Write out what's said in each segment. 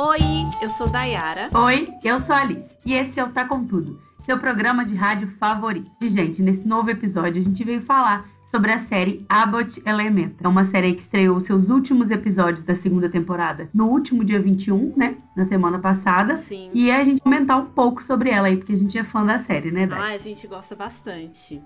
Oi, eu sou Dayara. Oi, eu sou a Alice. E esse é o Tá Com Tudo, seu programa de rádio favorito. E, gente, nesse novo episódio a gente veio falar sobre a série Abbott Elementary. É uma série que estreou seus últimos episódios da segunda temporada no último dia 21, né? Na semana passada. Sim. E a gente comentar um pouco sobre ela aí, porque a gente é fã da série, né, Day? Ah, a gente gosta bastante.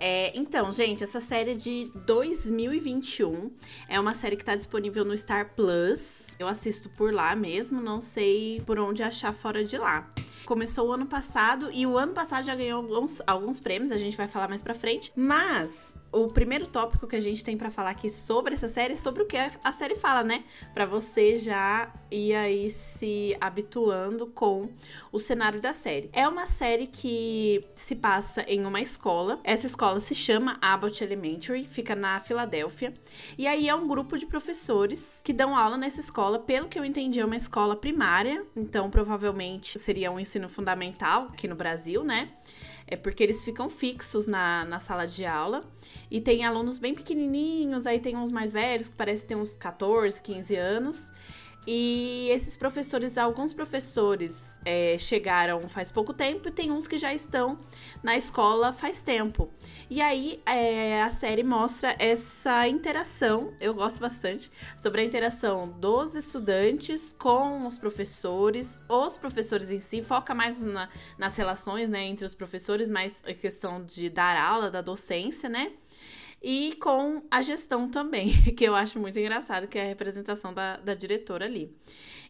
É, então, gente, essa série é de 2021 é uma série que está disponível no Star Plus. Eu assisto por lá mesmo, não sei por onde achar fora de lá. Começou o ano passado e o ano passado já ganhou alguns, alguns prêmios, a gente vai falar mais pra frente. Mas o primeiro tópico que a gente tem para falar aqui sobre essa série é sobre o que a série fala, né? Para você já ir aí se habituando com o cenário da série. É uma série que se passa em uma escola. Essa escola se chama Abbott Elementary, fica na Filadélfia. E aí é um grupo de professores que dão aula nessa escola. Pelo que eu entendi, é uma escola primária, então provavelmente seria um ensino fundamental aqui no Brasil, né? É porque eles ficam fixos na, na sala de aula. E tem alunos bem pequenininhos, aí tem uns mais velhos, que parecem ter uns 14, 15 anos. E esses professores, alguns professores é, chegaram faz pouco tempo e tem uns que já estão na escola faz tempo. E aí é, a série mostra essa interação, eu gosto bastante, sobre a interação dos estudantes com os professores, os professores em si, foca mais na, nas relações né, entre os professores, mais a questão de dar aula, da docência, né? E com a gestão também, que eu acho muito engraçado, que é a representação da, da diretora ali.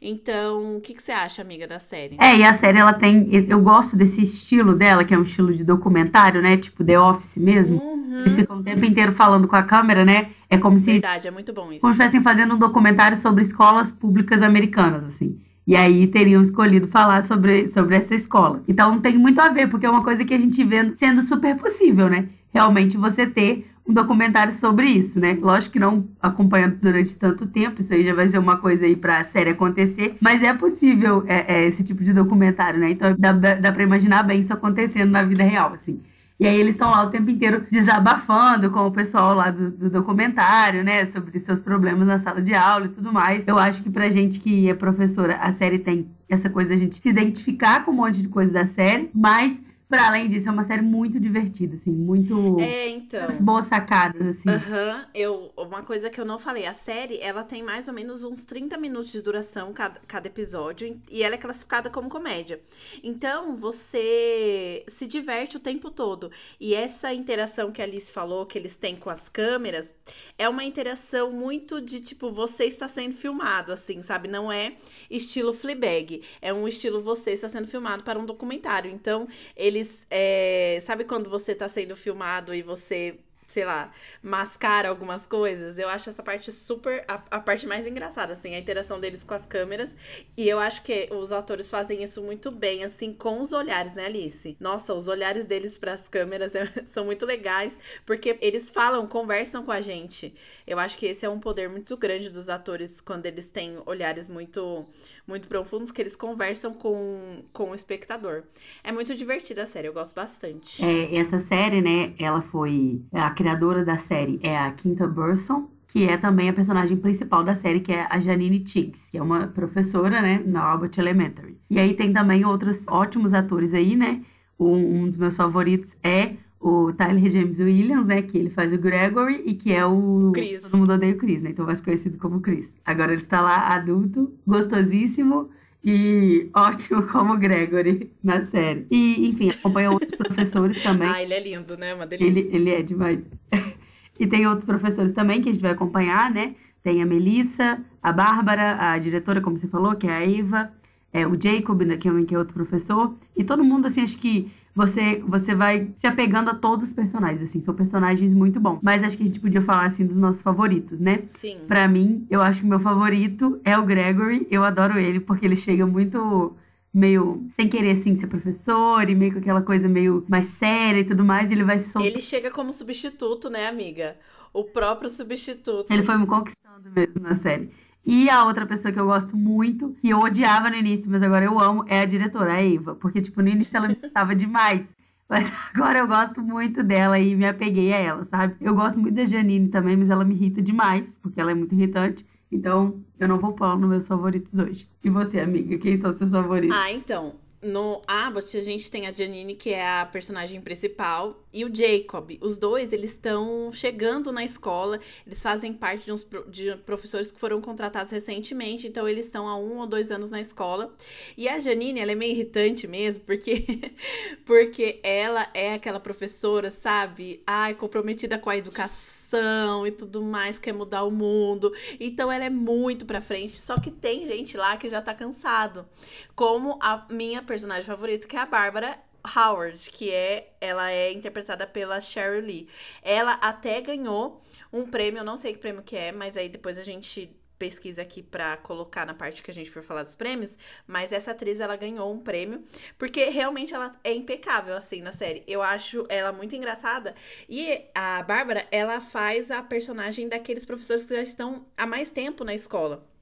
Então, o que, que você acha, amiga, da série? É, e a série, ela tem. Eu gosto desse estilo dela, que é um estilo de documentário, né? Tipo The Office mesmo. Uhum. Eles ficam o tempo inteiro falando com a câmera, né? É como se. Verdade, é muito bom isso. Como se estivessem fazendo um documentário sobre escolas públicas americanas, assim. E aí teriam escolhido falar sobre, sobre essa escola. Então tem muito a ver, porque é uma coisa que a gente vê sendo super possível, né? Realmente você ter um documentário sobre isso, né? Lógico que não acompanhando durante tanto tempo, isso aí já vai ser uma coisa aí pra série acontecer, mas é possível é, é, esse tipo de documentário, né? Então dá, dá pra imaginar bem isso acontecendo na vida real, assim. E aí eles estão lá o tempo inteiro desabafando com o pessoal lá do, do, documentário, né? Sobre seus problemas na sala de aula e tudo mais. Eu acho que pra gente que é professora, a série tem essa coisa da gente se identificar com um monte de coisa da série, mas para além disso, é uma série muito divertida, assim, muito. É, então. Boas sacadas, assim. Aham, uhum. eu. Uma coisa que eu não falei, a série, ela tem mais ou menos uns 30 minutos de duração cada, cada episódio, e ela é classificada como comédia. Então, você se diverte o tempo todo. E essa interação que a Alice falou, que eles têm com as câmeras, é uma interação muito de tipo, você está sendo filmado, assim, sabe? Não é estilo Fleabag. É um estilo você está sendo filmado para um documentário. Então, eles eles. É, sabe quando você tá sendo filmado e você sei lá, mascara algumas coisas. Eu acho essa parte super. A, a, parte mais engraçada, assim, a interação deles com as câmeras. E eu acho que os atores fazem isso muito bem, assim, com os olhares, né, Alice? Nossa, os olhares deles para as câmeras é, são muito legais, porque eles falam, conversam com a gente. Eu acho que esse é um poder muito grande dos atores quando eles têm olhares muito, muito profundos, que eles conversam com, com o espectador. É muito divertida a série, eu gosto bastante. É, essa série, né, ela foi. A criadora da série é a Quinta Burson, que é também a personagem principal da série, que é a Janine Tiggs, que é uma professora, né, na Albert Elementary. E aí tem também outros ótimos atores aí, né? Um, um dos meus favoritos é o Tyler James Williams, né? Que ele faz o Gregory e que é o. Chris. Todo mundo odeia o Chris, né? Então mais conhecido como Chris. Agora ele está lá adulto, gostosíssimo e ótimo como Gregory na série. E, enfim, acompanha outros professores também. Ah, ele é lindo, né? Uma delícia. Ele, ele é demais. e tem outros professores também que a gente vai acompanhar, né? Tem a Melissa, a Bárbara, a diretora, como você falou, que é a Eva, é, o Jacob, né, que é outro professor. E todo mundo, assim, acho que você você vai se apegando a todos os personagens, assim, são personagens muito bons. Mas acho que a gente podia falar, assim, dos nossos favoritos, né? Sim. Pra mim, eu acho que o meu favorito é o Gregory. Eu adoro ele, porque ele chega muito meio sem querer assim ser professor e meio com aquela coisa meio mais séria e tudo mais, e ele vai se. Ele chega como substituto, né, amiga? O próprio substituto. Ele foi me conquistando mesmo na série. E a outra pessoa que eu gosto muito, que eu odiava no início, mas agora eu amo, é a diretora, a Eva. Porque, tipo, no início ela me gostava demais. Mas agora eu gosto muito dela e me apeguei a ela, sabe? Eu gosto muito da Janine também, mas ela me irrita demais, porque ela é muito irritante. Então, eu não vou pôr nos meus favoritos hoje. E você, amiga, quem são seus favoritos? Ah, então, no Abbott, a gente tem a Janine, que é a personagem principal, e o Jacob. Os dois, eles estão chegando na escola, eles fazem parte de uns de professores que foram contratados recentemente, então eles estão há um ou dois anos na escola. E a Janine, ela é meio irritante mesmo, porque, porque ela é aquela professora, sabe? Ai, comprometida com a educação e tudo mais, quer mudar o mundo. Então ela é muito pra frente, só que tem gente lá que já tá cansado. Como a minha personagem favorita, que é a Bárbara Howard, que é ela é interpretada pela Cheryl Lee. Ela até ganhou um prêmio, eu não sei que prêmio que é, mas aí depois a gente pesquisa aqui para colocar na parte que a gente for falar dos prêmios, mas essa atriz ela ganhou um prêmio porque realmente ela é impecável assim na série. Eu acho ela muito engraçada e a Bárbara, ela faz a personagem daqueles professores que já estão há mais tempo na escola.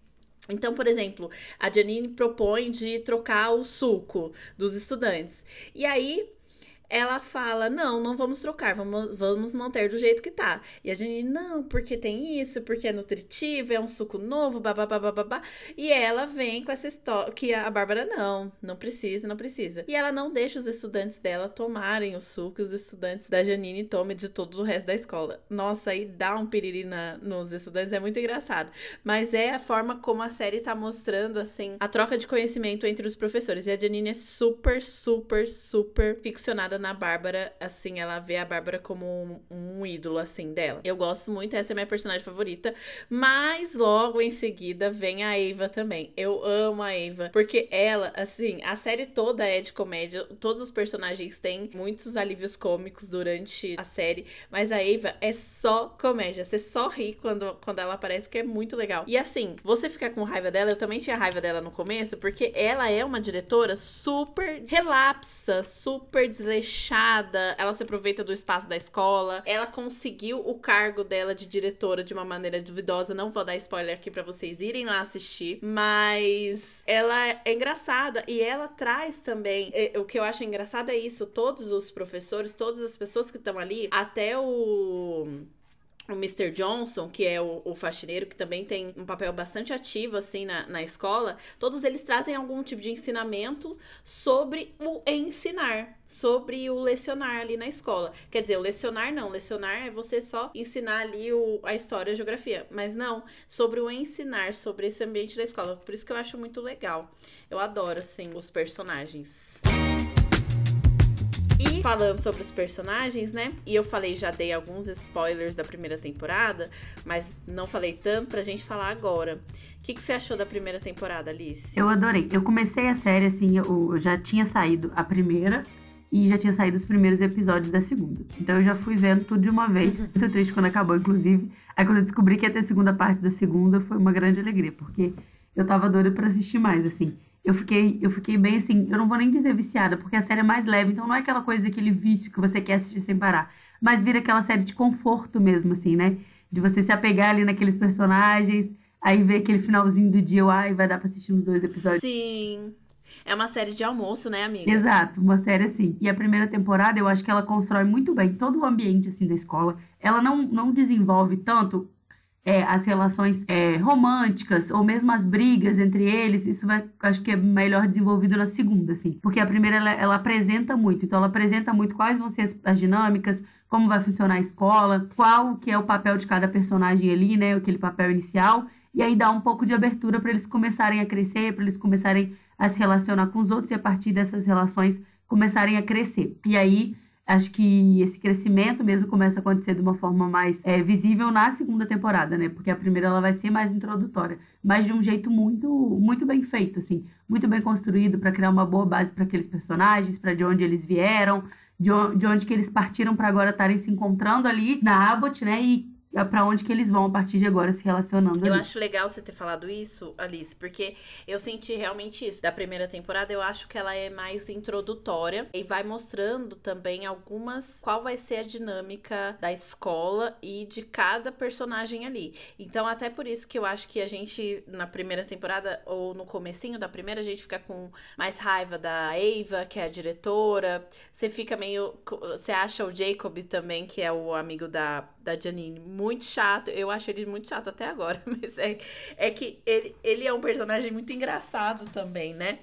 Então, por exemplo, a Janine propõe de trocar o suco dos estudantes. E aí ela fala: não, não vamos trocar, vamos, vamos manter do jeito que tá. E a Janine, não, porque tem isso, porque é nutritivo, é um suco novo, babá, babá. E ela vem com essa história que a Bárbara, não, não precisa, não precisa. E ela não deixa os estudantes dela tomarem o suco, os estudantes da Janine tomem de todo o resto da escola. Nossa, aí dá um piriri na, nos estudantes, é muito engraçado. Mas é a forma como a série tá mostrando, assim, a troca de conhecimento entre os professores. E a Janine é super, super, super ficcionada na Bárbara, assim, ela vê a Bárbara como um, um, ídolo, assim, dela. Eu gosto muito, essa é minha personagem favorita, mas logo em seguida vem a Eva também. Eu amo a Eva, porque ela, assim, a série toda é de comédia, todos os personagens têm muitos alívios cômicos durante a série, mas a Eva é só comédia, você só ri quando, quando ela aparece, que é muito legal. E assim, você ficar com raiva dela, eu também tinha raiva dela no começo, porque ela é uma diretora super relapsa, super desleixada fechada, ela se aproveita do espaço da escola. Ela conseguiu o cargo dela de diretora de uma maneira duvidosa. Não vou dar spoiler aqui para vocês irem lá assistir, mas ela é engraçada e ela traz também. É, o que eu acho engraçado é isso: todos os professores, todas as pessoas que estão ali, até o o Mr. Johnson, que é o, o, faxineiro, que também tem um papel bastante ativo, assim, na, na escola, todos eles trazem algum tipo de ensinamento sobre o ensinar, sobre o lecionar ali na escola. Quer dizer, o lecionar não, lecionar é você só ensinar ali o, a história, a geografia, mas não, sobre o ensinar, sobre esse ambiente da escola. Por isso que eu acho muito legal. Eu adoro, assim, os personagens. E falando sobre os personagens, né? E eu falei, já dei alguns spoilers da primeira temporada, mas não falei tanto pra gente falar agora. O que, que você achou da primeira temporada, Alice? Eu adorei. Eu comecei a série assim, eu já tinha saído a primeira e já tinha saído os primeiros episódios da segunda. Então eu já fui vendo tudo de uma vez. Muito triste quando acabou, inclusive. Aí quando eu descobri que ia ter segunda parte da segunda, foi uma grande alegria, porque eu tava doida para assistir mais, assim eu fiquei, eu fiquei bem assim, eu não vou nem dizer viciada, porque a série é mais leve, então não é aquela coisa, aquele vício que você quer assistir sem parar, mas vira aquela série de conforto mesmo, assim, né? De você se apegar ali naqueles personagens, aí ver aquele finalzinho do dia, ai, vai dar pra assistir uns dois episódios. Sim. É uma série de almoço, né, amiga? Exato, uma série assim. E a primeira temporada, eu acho que ela constrói muito bem todo o ambiente, assim, da escola. Ela não, não desenvolve tanto é, as relações é, românticas ou mesmo as brigas entre eles, isso vai, acho que é melhor desenvolvido na segunda, assim. Porque a primeira, ela, ela apresenta muito. Então, ela apresenta muito quais vão ser as, as, dinâmicas, como vai funcionar a escola, qual que é o papel de cada personagem ali, né? Aquele papel inicial. E aí dá um pouco de abertura para eles começarem a crescer, para eles começarem a se relacionar com os outros e a partir dessas relações começarem a crescer. E aí acho que esse crescimento mesmo começa a acontecer de uma forma mais é, visível na segunda temporada, né? Porque a primeira ela vai ser mais introdutória, mas de um jeito muito muito bem feito, assim, muito bem construído para criar uma boa base para aqueles personagens, para de onde eles vieram, de onde, de onde que eles partiram para agora estarem se encontrando ali na Abbott, né? E para onde que eles vão a partir de agora se relacionando. Eu ali. acho legal você ter falado isso, Alice, porque eu senti realmente isso. Da primeira temporada, eu acho que ela é mais introdutória e vai mostrando também algumas qual vai ser a dinâmica da escola e de cada personagem ali. Então, até por isso que eu acho que a gente na primeira temporada ou no comecinho da primeira, a gente fica com mais raiva da Eva, que é a diretora. Você fica meio você acha o Jacob também, que é o amigo da da Janine muito chato. Eu acho ele muito chato até agora, mas é, é que ele, ele é um personagem muito engraçado também, né?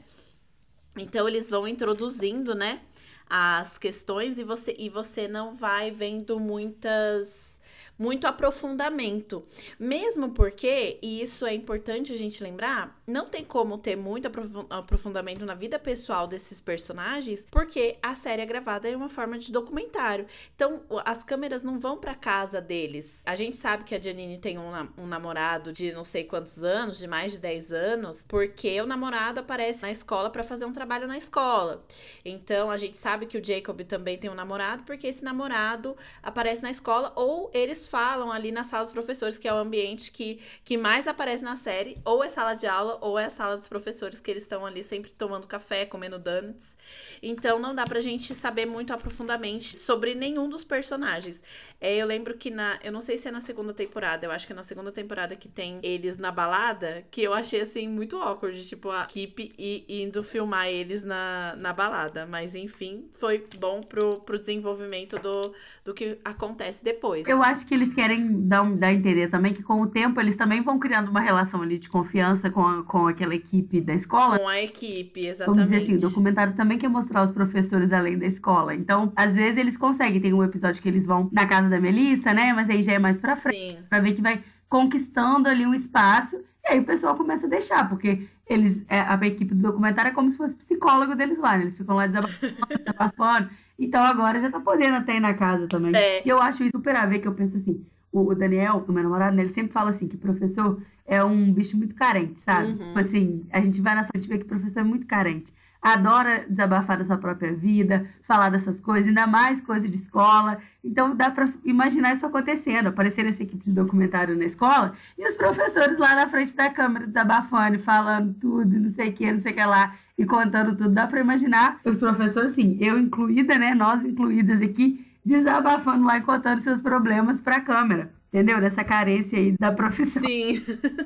Então eles vão introduzindo, né, as questões e você e você não vai vendo muitas muito aprofundamento. Mesmo porque, e isso é importante a gente lembrar, não tem como ter muito aprofundamento na vida pessoal desses personagens, porque a série é gravada em uma forma de documentário. Então, as câmeras não vão para casa deles. A gente sabe que a Janine tem um, um namorado de não sei quantos anos, de mais de 10 anos, porque o namorado aparece na escola para fazer um trabalho na escola. Então, a gente sabe que o Jacob também tem um namorado, porque esse namorado aparece na escola ou eles falam ali na sala dos professores, que é o ambiente que, que mais aparece na série, ou é sala de aula, ou é a sala dos professores, que eles estão ali sempre tomando café, comendo donuts. Então não dá pra gente saber muito aprofundadamente sobre nenhum dos personagens. É, eu lembro que na. Eu não sei se é na segunda temporada, eu acho que é na segunda temporada que tem eles na balada, que eu achei assim muito awkward, tipo, a equipe indo filmar eles na, na balada. Mas enfim, foi bom pro, pro desenvolvimento do, do que acontece depois. Eu acho que eles querem dar, dar a entender também que com o tempo eles também vão criando uma relação ali de confiança com, a, com aquela equipe da escola. Com a equipe, exatamente. Vamos dizer assim, o documentário também quer mostrar os professores além da escola. Então, às vezes eles conseguem. Tem um episódio que eles vão na casa da Melissa, né? Mas aí já é mais pra frente. Sim. Pra ver que vai conquistando ali um espaço. E aí o pessoal começa a deixar, porque eles, é, a equipe do documentário é como se fosse psicólogo deles lá, né? Eles ficam lá desabafando. então agora já tá podendo até ir na casa também. É. E eu acho isso super a ver, que eu penso assim, o Daniel, o meu namorado, né, ele sempre fala assim, que professor é um bicho muito carente, sabe? Uhum. Tipo assim, a gente vai na sala e vê que o professor é muito carente adora desabafar da sua própria vida, falar dessas coisas, ainda mais coisa de escola. Então dá para imaginar isso acontecendo, aparecer essa equipe de documentário na escola e os professores lá na frente da câmera desabafando, falando tudo, não sei o que, não sei o que lá, e contando tudo. Dá para imaginar os professores, sim, eu incluída, né, nós incluídas aqui, desabafando lá e contando seus problemas para a câmera. Entendeu? Dessa carência aí da profissão. Sim.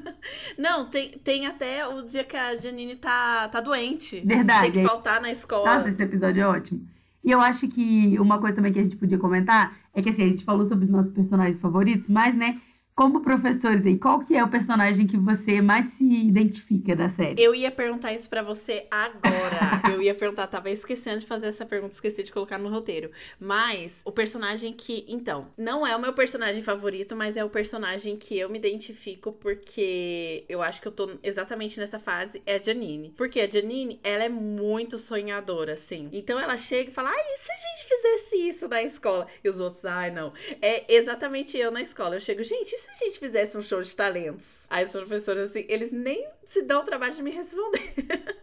Não, tem, tem até o dia que a Janine tá, tá doente. Verdade. Tem que faltar na escola. Nossa, esse episódio é ótimo. E eu acho que uma coisa também que a gente podia comentar é que assim, a gente falou sobre os nossos personagens favoritos, mas, né, como professores aí, qual que é o personagem que você mais se identifica da série? Eu ia perguntar isso para você agora. eu ia perguntar, tava esquecendo de fazer essa pergunta, esqueci de colocar no roteiro. Mas o personagem que, então, não é o meu personagem favorito, mas é o personagem que eu me identifico porque eu acho que eu tô exatamente nessa fase é a Janine. Porque a Janine, ela é muito sonhadora, assim. Então ela chega e fala: "Ai, e se a gente fizesse isso na escola?" E os outros: "Ai, não". É exatamente eu na escola. Eu chego: "Gente, se a gente fizesse um show de talentos? Aí os professores, assim, eles nem se dão o trabalho de me responder.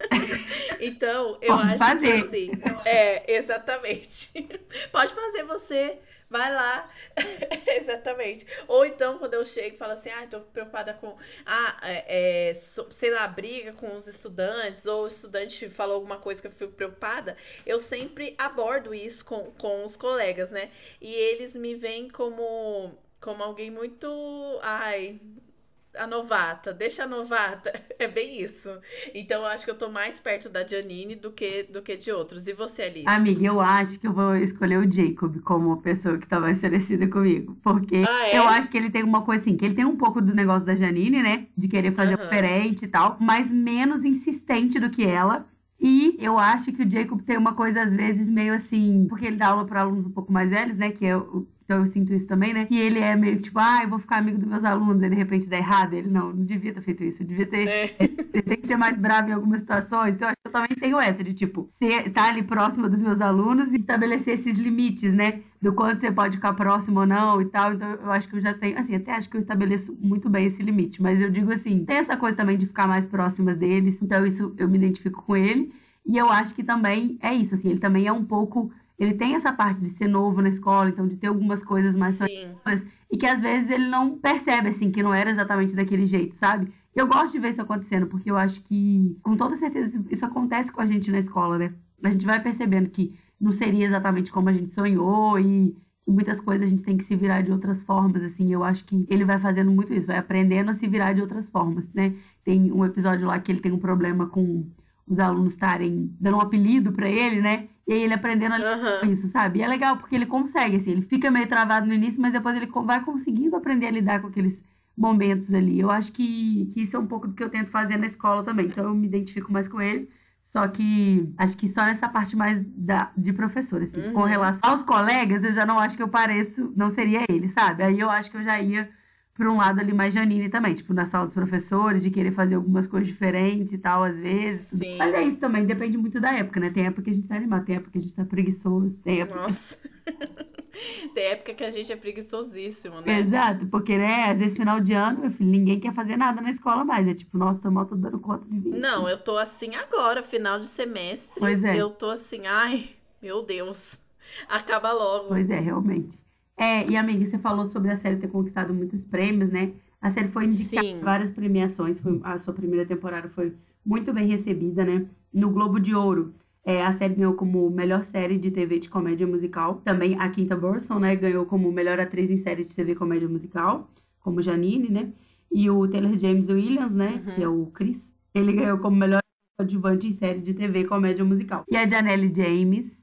então, eu Pode acho fazer. que assim. É, exatamente. Pode fazer você. Vai lá. Exatamente. Ou então, quando eu chego e falo assim, ah, tô preocupada com. Ah, é, é, sei lá, briga com os estudantes, ou o estudante falou alguma coisa que eu fico preocupada, eu sempre abordo isso com, com os colegas, né? E eles me veem como como alguém muito. Ai, a novata, deixa a novata. É bem isso. Então eu acho que eu tô mais perto da Janine do que, do que de outros. E você, Alice? Amiga, eu acho que eu vou escolher o Jacob como pessoa que tá mais parecida comigo. Porque ah, é? eu acho que ele tem uma coisa assim, que ele tem um pouco do negócio da Janine, né? De querer fazer uhum. diferente e tal, mas menos insistente do que ela. E eu acho que o Jacob tem uma coisa, às vezes, meio assim, porque ele dá aula para alunos um pouco mais velhos, né? Que é o então eu sinto isso também, né? Que ele é meio tipo, ah, eu vou ficar amigo dos meus alunos, e de repente dá errado. Ele, não, não devia ter feito isso. Eu devia ter. É. tem que ser mais bravo em algumas situações. Então eu acho que eu também tenho essa, de tipo, ser, tá ali próximo dos meus alunos e estabelecer esses limites, né? Do quanto você pode ficar próximo ou não e tal. Então eu acho que eu já tenho, assim, até acho que eu estabeleço muito bem esse limite. Mas eu digo assim, tem essa coisa também de ficar mais próximas deles. Então isso eu me identifico com ele. E eu acho que também é isso, assim, ele também é um pouco ele tem essa parte de ser novo na escola, então de ter algumas coisas mais sonhadoras, e que às vezes ele não percebe, assim, que não era exatamente daquele jeito, sabe? Eu gosto de ver isso acontecendo, porque eu acho que, com toda certeza, isso acontece com a gente na escola, né? A gente vai percebendo que não seria exatamente como a gente sonhou e que muitas coisas a gente tem que se virar de outras formas, assim. Eu acho que ele vai fazendo muito isso, vai aprendendo a se virar de outras formas, né? Tem um episódio lá que ele tem um problema com os alunos estarem dando um apelido para ele, né? E aí ele aprendendo a lidar com isso, sabe? E é legal porque ele consegue, assim, ele fica meio travado no início, mas depois ele vai conseguindo aprender a lidar com aqueles momentos ali. Eu acho que, que isso é um pouco do que eu tento fazer na escola também. Então eu me identifico mais com ele. Só que acho que só nessa parte mais da, de professor, assim. Uhum. Com relação aos colegas, eu já não acho que eu pareço, não seria ele, sabe? Aí eu acho que eu já ia por um lado ali mais Janine também, tipo, na sala dos professores, de querer fazer algumas coisas diferentes e tal, às vezes. Sim. Mas é isso também, depende muito da época, né? Tem época que a gente tá animado, tem época que a gente tá preguiçoso, tem época. Nossa. tem época que a gente é preguiçosíssimo, né? Exato, porque, né, às vezes final de ano, meu filho, ninguém quer fazer nada na escola mais. É tipo, nossa, tô mal, tô dando conta de vir. Não, eu tô assim agora, final de semestre. Pois é. Eu tô assim, ai, meu Deus. Acaba logo. Pois é, realmente. É, e amiga, você falou sobre a série ter conquistado muitos prêmios, né? A série foi indicada em várias premiações, foi, a sua primeira temporada foi muito bem recebida, né? No Globo de Ouro, é, a série ganhou como melhor série de TV de comédia musical. Também a Quinta Burson, né, ganhou como melhor atriz em série de TV comédia musical, como Janine, né? E o Taylor James Williams, né, uhum. que é o Chris, ele ganhou como melhor adjuvante em série de TV comédia musical. E a Janelle James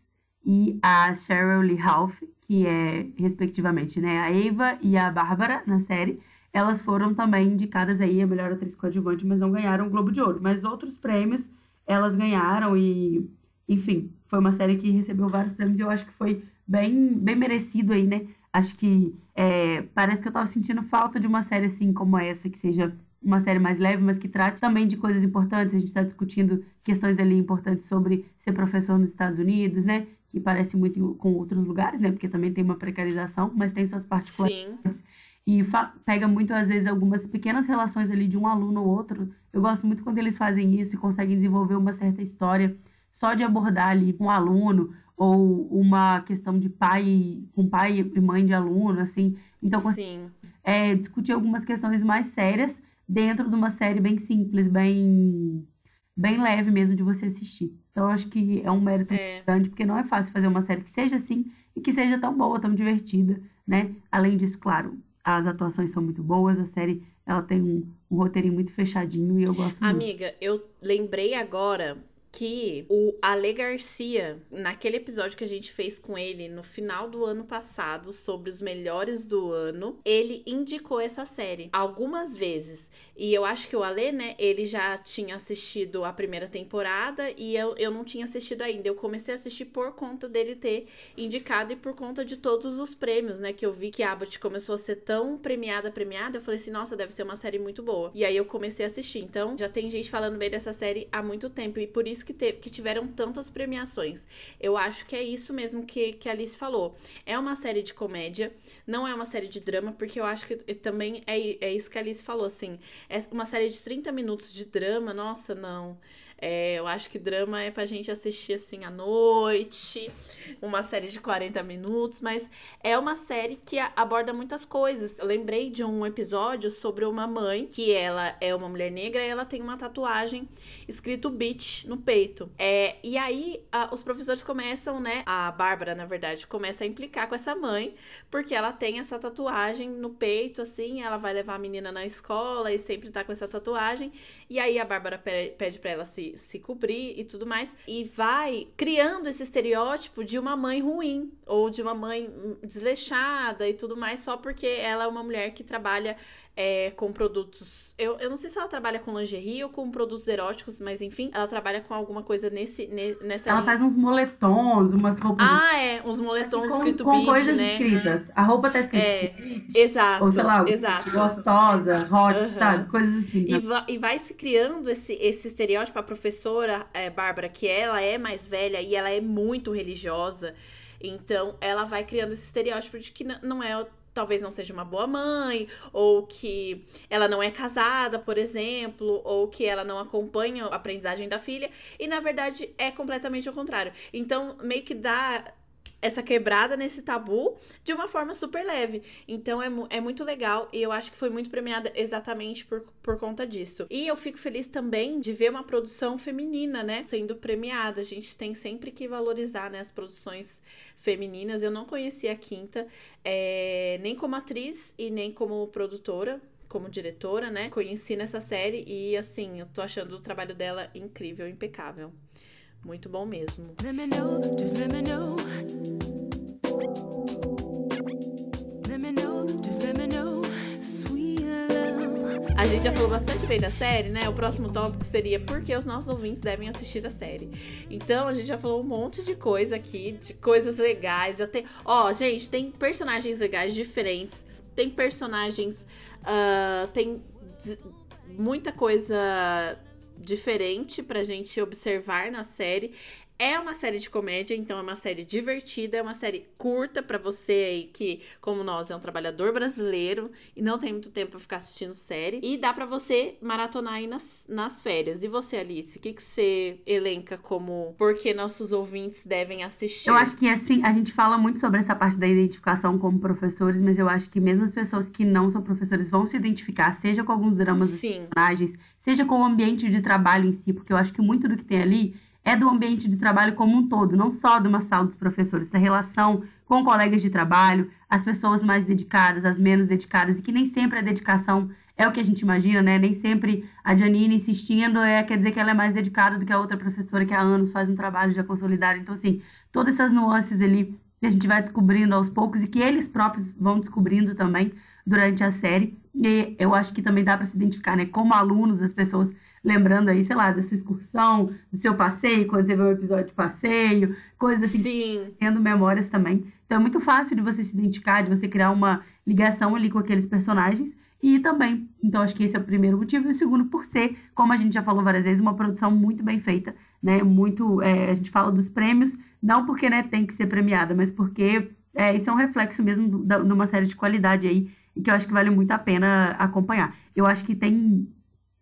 e a Cheryl Lee Ralph, que é, respectivamente, né, a Eva e a Bárbara na série, elas foram também indicadas aí a melhor atriz coadjuvante, mas não ganharam o Globo de Ouro. Mas outros prêmios elas ganharam e, enfim, foi uma série que recebeu vários prêmios e eu acho que foi bem, bem merecido aí, né? Acho que é, parece que eu tava sentindo falta de uma série assim como essa, que seja uma série mais leve, mas que trate também de coisas importantes. A gente está discutindo questões ali importantes sobre ser professor nos Estados Unidos, né? que parece muito com outros lugares, né? Porque também tem uma precarização, mas tem suas particularidades. Sim. E pega muito, às vezes, algumas pequenas relações ali de um aluno ou outro. Eu gosto muito quando eles fazem isso e conseguem desenvolver uma certa história só de abordar ali um aluno ou uma questão de pai com pai e mãe de aluno, assim. Então, Sim. É, discutir algumas questões mais sérias dentro de uma série bem simples, bem bem leve mesmo de você assistir. Então, eu acho que é um mérito é. grande, porque não é fácil fazer uma série que seja assim e que seja tão boa, tão divertida, né? Além disso, claro, as atuações são muito boas, a série ela tem um, um roteirinho muito fechadinho e eu gosto Amiga, muito. Amiga, eu lembrei agora que o Ale Garcia, naquele episódio que a gente fez com ele no final do ano passado, sobre os melhores do ano, ele indicou essa série algumas vezes. E eu acho que o Ale, né, ele já tinha assistido a primeira temporada e eu, eu não tinha assistido ainda. Eu comecei a assistir por conta dele ter indicado e por conta de todos os prêmios, né, que eu vi que a Abbott começou a ser tão premiada, premiada. Eu falei assim, nossa, deve ser uma série muito boa. E aí eu comecei a assistir. Então, já tem gente falando bem dessa série há muito tempo e por isso que, te, que tiveram tantas premiações. Eu acho que é isso mesmo que, que a Alice falou. É uma série de comédia, não é uma série de drama, porque eu acho que também é, é isso que a Alice falou, assim. É uma série de 30 minutos de drama, nossa, não. É, eu acho que drama é pra gente assistir assim à noite, uma série de 40 minutos, mas é uma série que aborda muitas coisas. Eu lembrei de um episódio sobre uma mãe que ela é uma mulher negra e ela tem uma tatuagem escrito bitch no peito. É, e aí a, os professores começam, né? A Bárbara, na verdade, começa a implicar com essa mãe, porque ela tem essa tatuagem no peito, assim, ela vai levar a menina na escola e sempre tá com essa tatuagem. E aí a Bárbara pede pra ela se se, cobrir e tudo mais. E vai criando esse estereótipo de uma mãe ruim ou de uma mãe desleixada e tudo mais, só porque ela é uma mulher que trabalha é, com produtos. Eu, eu não sei se ela trabalha com lingerie ou com produtos eróticos, mas enfim, ela trabalha com alguma coisa nesse, nessa. Ela linha. faz uns moletons, umas roupas. Ah, é, uns moletons com, escrito com beach, coisas né? escritas. A roupa tá escrita. É, exato. Ou sei lá, exato. gostosa, hot, uhum. sabe? Coisas assim. Né? E, vai, e vai se criando esse, esse estereótipo. A professora é, Bárbara, que ela é mais velha e ela é muito religiosa. Então, ela vai criando esse estereótipo de que não é talvez não seja uma boa mãe, ou que ela não é casada, por exemplo, ou que ela não acompanha a aprendizagem da filha, e na verdade é completamente o contrário. Então, meio que dá essa quebrada nesse tabu de uma forma super leve. Então é, é muito legal e eu acho que foi muito premiada exatamente por, por conta disso. E eu fico feliz também de ver uma produção feminina, né, sendo premiada. A gente tem sempre que valorizar né, as produções femininas. Eu não conhecia a Quinta, é, nem como atriz e nem como produtora como diretora, né? Conheci nessa série e assim, eu tô achando o trabalho dela incrível, impecável. Muito bom mesmo. Let me know, just let me know. Let me know, just let me know. Sweet love. A gente já falou bastante bem da série, né? O próximo tópico seria por que os nossos ouvintes devem assistir a série. Então, a gente já falou um monte de coisa aqui, de coisas legais. Já tem. Ó, gente, tem personagens legais diferentes. Tem personagens. ah, tem muita coisa diferente pra gente observar na série. É uma série de comédia, então é uma série divertida, é uma série curta pra você aí que, como nós, é um trabalhador brasileiro e não tem muito tempo pra ficar assistindo série. E dá pra você maratonar aí nas, nas férias. E você, Alice, o que, que você elenca como por que nossos ouvintes devem assistir? Eu acho que assim, a gente fala muito sobre essa parte da identificação como professores, mas eu acho que mesmo as pessoas que não são professores vão se identificar, seja com alguns dramas dos Sim. personagens, seja com o ambiente de trabalho em si, porque eu acho que muito do que tem ali é do ambiente de trabalho como um todo, não só de uma sala dos professores, essa relação com colegas de trabalho, as pessoas mais dedicadas, as menos dedicadas, e que nem sempre a dedicação é o que a gente imagina, né? Nem sempre a Janine insistindo é, quer dizer que ela é mais dedicada do que a outra professora que há anos faz um trabalho já consolidado. Então, assim, todas essas nuances ali que a gente vai descobrindo aos poucos e que eles próprios vão descobrindo também durante a série. E eu acho que também dá para se identificar, né? Como alunos, as pessoas lembrando aí, sei lá, da sua excursão, do seu passeio, quando você vê um episódio de passeio, coisas assim Sim. tendo memórias também. Então é muito fácil de você se identificar, de você criar uma ligação ali com aqueles personagens. E também, então acho que esse é o primeiro motivo. E o segundo, por ser, como a gente já falou várias vezes, uma produção muito bem feita, né? Muito. é, a gente fala dos prêmios, não porque né, tem que ser premiada, mas porque é, isso é um reflexo mesmo de uma série de qualidade aí, e que eu acho que vale muito a pena acompanhar. Eu acho que tem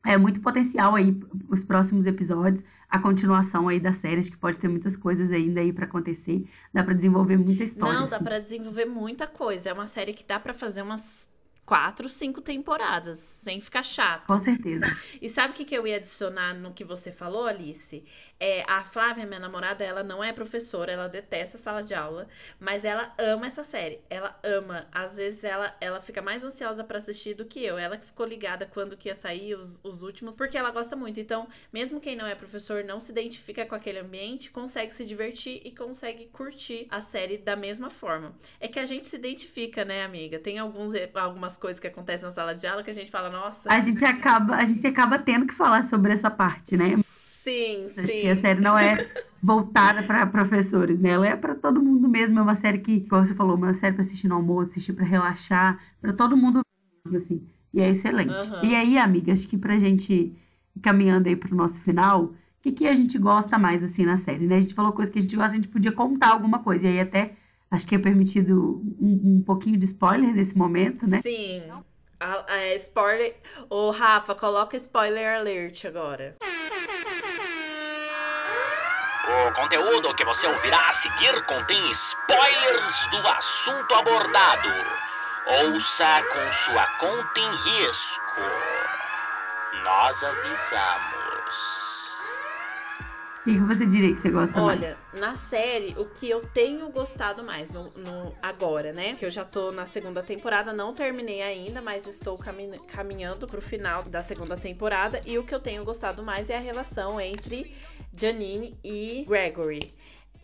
é muito potencial aí os próximos episódios, a continuação aí da série, acho que pode ter muitas coisas ainda aí pra acontecer, dá pra desenvolver muita história. Não, dá assim. pra desenvolver muita coisa. É uma série que dá pra fazer umas quatro, cinco temporadas, sem ficar chato. Com certeza. E sabe o que, que eu ia adicionar no que você falou, Alice? É, a Flávia, minha namorada, ela não é professora, ela detesta sala de aula, mas ela ama essa série. Ela ama. Às vezes ela, ela fica mais ansiosa pra assistir do que eu. Ela que ficou ligada quando que ia sair os, os últimos, porque ela gosta muito. Então, mesmo quem não é professor, não se identifica com aquele ambiente, consegue se divertir e consegue curtir a série da mesma forma. É que a gente se identifica, né, amiga? Tem alguns, algumas coisas que acontecem na sala de aula que a gente fala, nossa. A gente acaba, a gente acaba tendo que falar sobre essa parte, né? Sim, Acho sim. que a série não é voltada para professores, né? Ela é para todo mundo mesmo. É uma série que, como você falou, uma série para assistir no almoço, assistir para relaxar, para todo mundo mesmo, assim. E é excelente. Aham. E aí, amiga, acho que pra gente ir caminhando aí pro nosso final, o que, que a gente gosta mais, assim, na série, né? A gente falou coisa que a gente gosta, a gente podia contar alguma coisa. E aí até acho que é permitido um, um pouquinho de spoiler nesse momento, né? Sim. A- a- spoiler. Ô, Rafa, coloca spoiler alert agora. O conteúdo que você ouvirá a seguir contém spoilers do assunto abordado. Ouça com sua conta em risco. Nós avisamos. O que, você diria que você gosta mais? Olha, na série, o que eu tenho gostado mais no, no- agora, né? Que eu já tô na segunda temporada, não terminei ainda, mas estou cami- caminhando pro final da segunda temporada. E o que eu tenho gostado mais é a relação entre Janine e Gregory.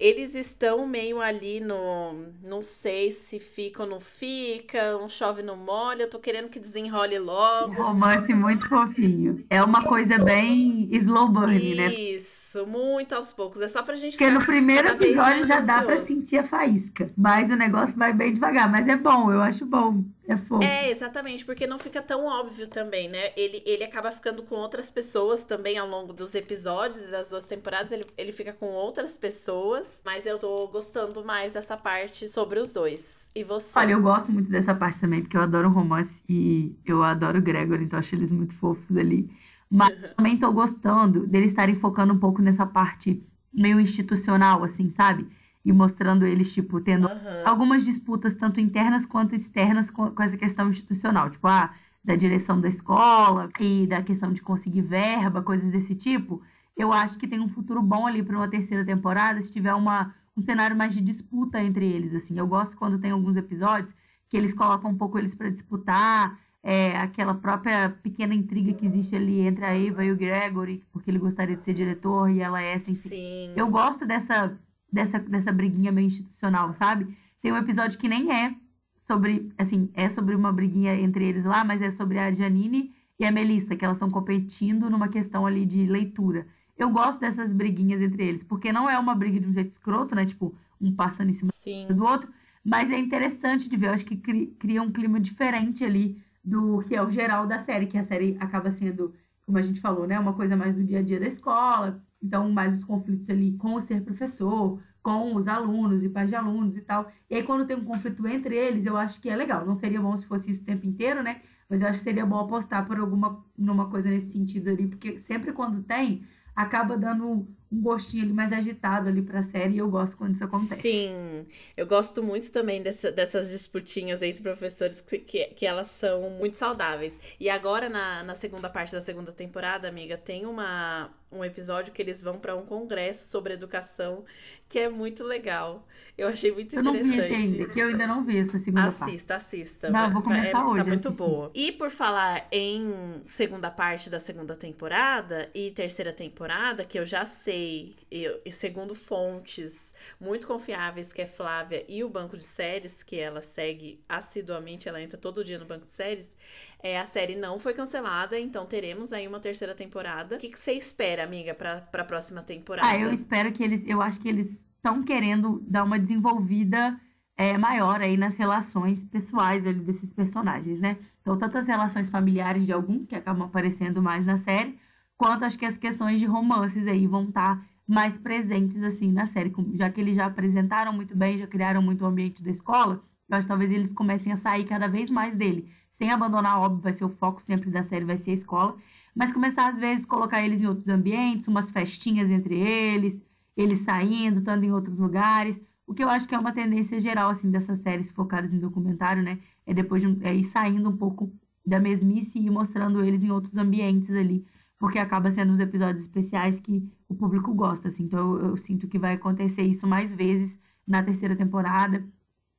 Eles estão meio ali no. Não sei se fica ou não fica, um chove no molha. Eu tô querendo que desenrole Um logo. romance muito fofinho. É uma coisa bem slow burn, né? Isso, muito aos poucos. É só pra gente Porque no primeiro episódio já dá pra ansioso. sentir a faísca. Mas o negócio vai bem devagar. Mas é bom, eu acho bom. É fofo. É, exatamente, porque não fica tão óbvio também, né? Ele, ele acaba ficando com outras pessoas também ao longo dos episódios e das duas temporadas. Ele, ele fica com outras pessoas, mas eu tô gostando mais dessa parte sobre os dois. E você? Olha, eu gosto muito dessa parte também, porque eu adoro romance e eu adoro o Gregor, então acho eles muito fofos ali. Mas também tô gostando deles estarem focando um pouco nessa parte meio institucional, assim, sabe? E mostrando eles, tipo, tendo Aham. algumas disputas, tanto internas quanto externas, com, com essa questão institucional. Tipo, ah, da direção da escola e da questão de conseguir verba, coisas desse tipo. Eu acho que tem um futuro bom ali para uma terceira temporada, se tiver uma, um cenário mais de disputa entre eles, assim. Eu gosto quando tem alguns episódios que eles colocam um pouco eles para disputar, é, aquela própria pequena intriga que existe ali entre a Eva e o Gregory, porque ele gostaria de ser diretor e ela é sem Sim. eu gosto dessa, dessa, dessa briguinha meio institucional, sabe? Tem um episódio que nem é sobre, assim, é sobre uma briguinha entre eles lá, mas é sobre a Janine e a Melissa, que elas estão competindo numa questão ali de leitura. Eu gosto dessas briguinhas entre eles, porque não é uma briga de um jeito escroto, né? Tipo, um passando em cima Sim. do outro, mas é interessante de ver. Eu acho que cri- cria um clima diferente ali do que é o geral da série, que a série acaba sendo, como a gente falou, né? Uma coisa mais do dia a dia da escola. Então, mais os conflitos ali com o ser professor, com os alunos e pais de alunos e tal. E aí, quando tem um conflito entre eles, eu acho que é legal. Não seria bom se fosse isso o tempo inteiro, né? Mas eu acho que seria bom apostar por alguma numa coisa nesse sentido ali, porque sempre quando tem, acaba dando um gostinho ali mais agitado ali pra série, e eu gosto quando isso acontece. Sim, eu gosto muito também dessa- dessas disputinhas entre professores que, que, que elas são muito saudáveis. E agora, na, na segunda parte da segunda temporada, amiga, tem uma, um episódio que eles vão para um congresso sobre educação que é muito legal. Eu achei muito Eu não vi esse interessante. ainda, que eu ainda não vi essa segunda parte. Assista, assista. Não, eu vou vai- começar hoje Tá muito assistir. boa. E por falar em segunda parte da segunda temporada e terceira temporada, que eu já sei, eu, e segundo fontes muito confiáveis, que é Flávia e o banco de séries, que ela segue assiduamente, ela entra todo dia no banco de séries, é, a série não foi cancelada, então teremos aí uma terceira temporada. O que, você espera, amiga, pra, pra próxima temporada? Ah, eu espero que eles. Eu acho que eles estão querendo dar uma desenvolvida é, maior aí nas relações pessoais desses personagens, né? Então, tanto as relações familiares de alguns, que acabam aparecendo mais na série, quanto acho que as questões de romances aí vão estar mais presentes, assim, na série. Já que eles já apresentaram muito bem, já criaram muito o ambiente da escola, eu acho que talvez eles comecem a sair cada vez mais dele. Sem abandonar, óbvio, vai ser o foco sempre da série, vai ser a escola. Mas começar, às vezes, colocar eles em outros ambientes, umas festinhas entre eles, eles saindo, estando em outros lugares. O que eu acho que é uma tendência geral, assim, dessas séries focadas em documentário, né? É depois de é ir saindo um pouco da mesmice e mostrando eles em outros ambientes ali. Porque acaba sendo os episódios especiais que o público gosta, assim. Então eu, eu sinto que vai acontecer isso mais vezes na terceira temporada.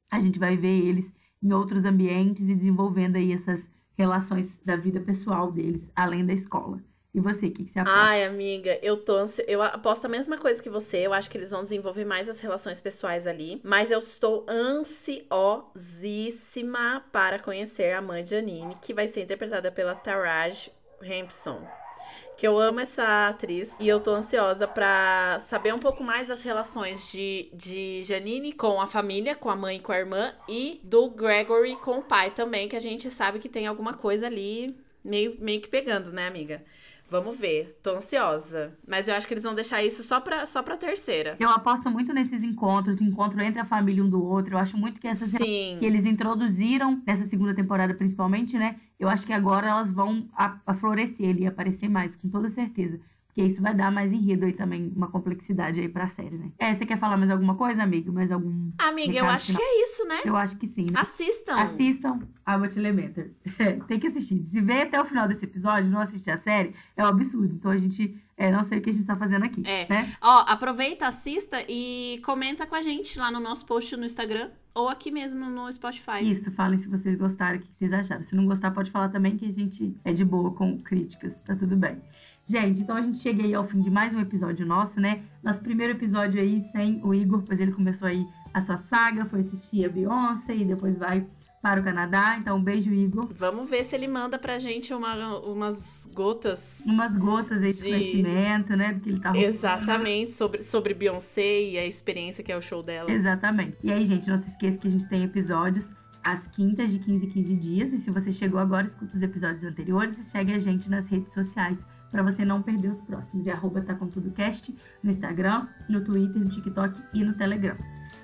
A gente vai ver eles em outros ambientes e desenvolvendo aí essas relações da vida pessoal deles, além da escola. E você, o que, que você aposta? Ai, amiga, eu tô ansi... eu aposto a mesma coisa que você. Eu acho que eles vão desenvolver mais as relações pessoais ali, mas eu estou ansiosíssima para conhecer a mãe de Janine, que vai ser interpretada pela Taraj Hampson. Que eu amo essa atriz e eu tô ansiosa pra saber um pouco mais das relações de, de Janine com a família, com a mãe e com a irmã, e do Gregory com o pai também, que a gente sabe que tem alguma coisa ali meio, meio que pegando, né, amiga? Vamos ver, tô ansiosa. Mas eu acho que eles vão deixar isso só pra, só pra terceira. Eu aposto muito nesses encontros, encontro entre a família um do outro. Eu acho muito que essas Sim. que eles introduziram nessa segunda temporada, principalmente, né? Eu acho que agora elas vão a, a florescer ali, aparecer mais, com toda certeza. Porque isso vai dar mais enredo aí também, uma complexidade aí pra série, né? É, você quer falar mais alguma coisa, amigo? Mais algum. Amiga, eu acho final. que é isso, né? Eu acho que sim. né? Assistam. Assistam Abbott Elementary. É, tem que assistir. Se ver até o final desse episódio não assistir a série, é um absurdo. Então a gente é, não sei o que a gente tá fazendo aqui. É. Né? Ó, aproveita, assista e comenta com a gente lá no nosso post no Instagram ou aqui mesmo no Spotify. Isso, falem se vocês gostaram, o que vocês acharam. Se não gostar, pode falar também que a gente é de boa com críticas, tá tudo bem. Gente, então a gente chega aí ao fim de mais um episódio nosso, né? Nosso primeiro episódio aí sem o Igor, pois ele começou aí a sua saga, foi assistir a Beyoncé e depois vai para o Canadá. Então, um beijo, Igor. Vamos ver se ele manda pra gente uma, umas gotas. Umas gotas aí de De- conhecimento, né? Do que ele tá Exatamente, sobre, sobre Beyoncé e a experiência que é o show dela. Exatamente. E aí, gente, não se esqueça que a gente tem episódios às quintas de 15 em 15 dias. E se você chegou agora, escuta os episódios anteriores e segue a gente nas redes sociais para você não perder os próximos. É arroba tá com tudo cast no Instagram, no Twitter, no TikTok e no Telegram.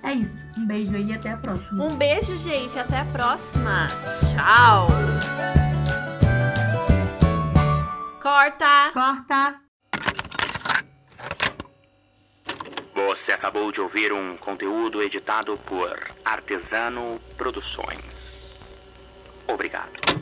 É isso. Um beijo aí e até a próxima. Um beijo, gente. Até a próxima. Tchau. Corta. Corta! Você acabou de ouvir um conteúdo editado por Artesano Produções. Obrigado.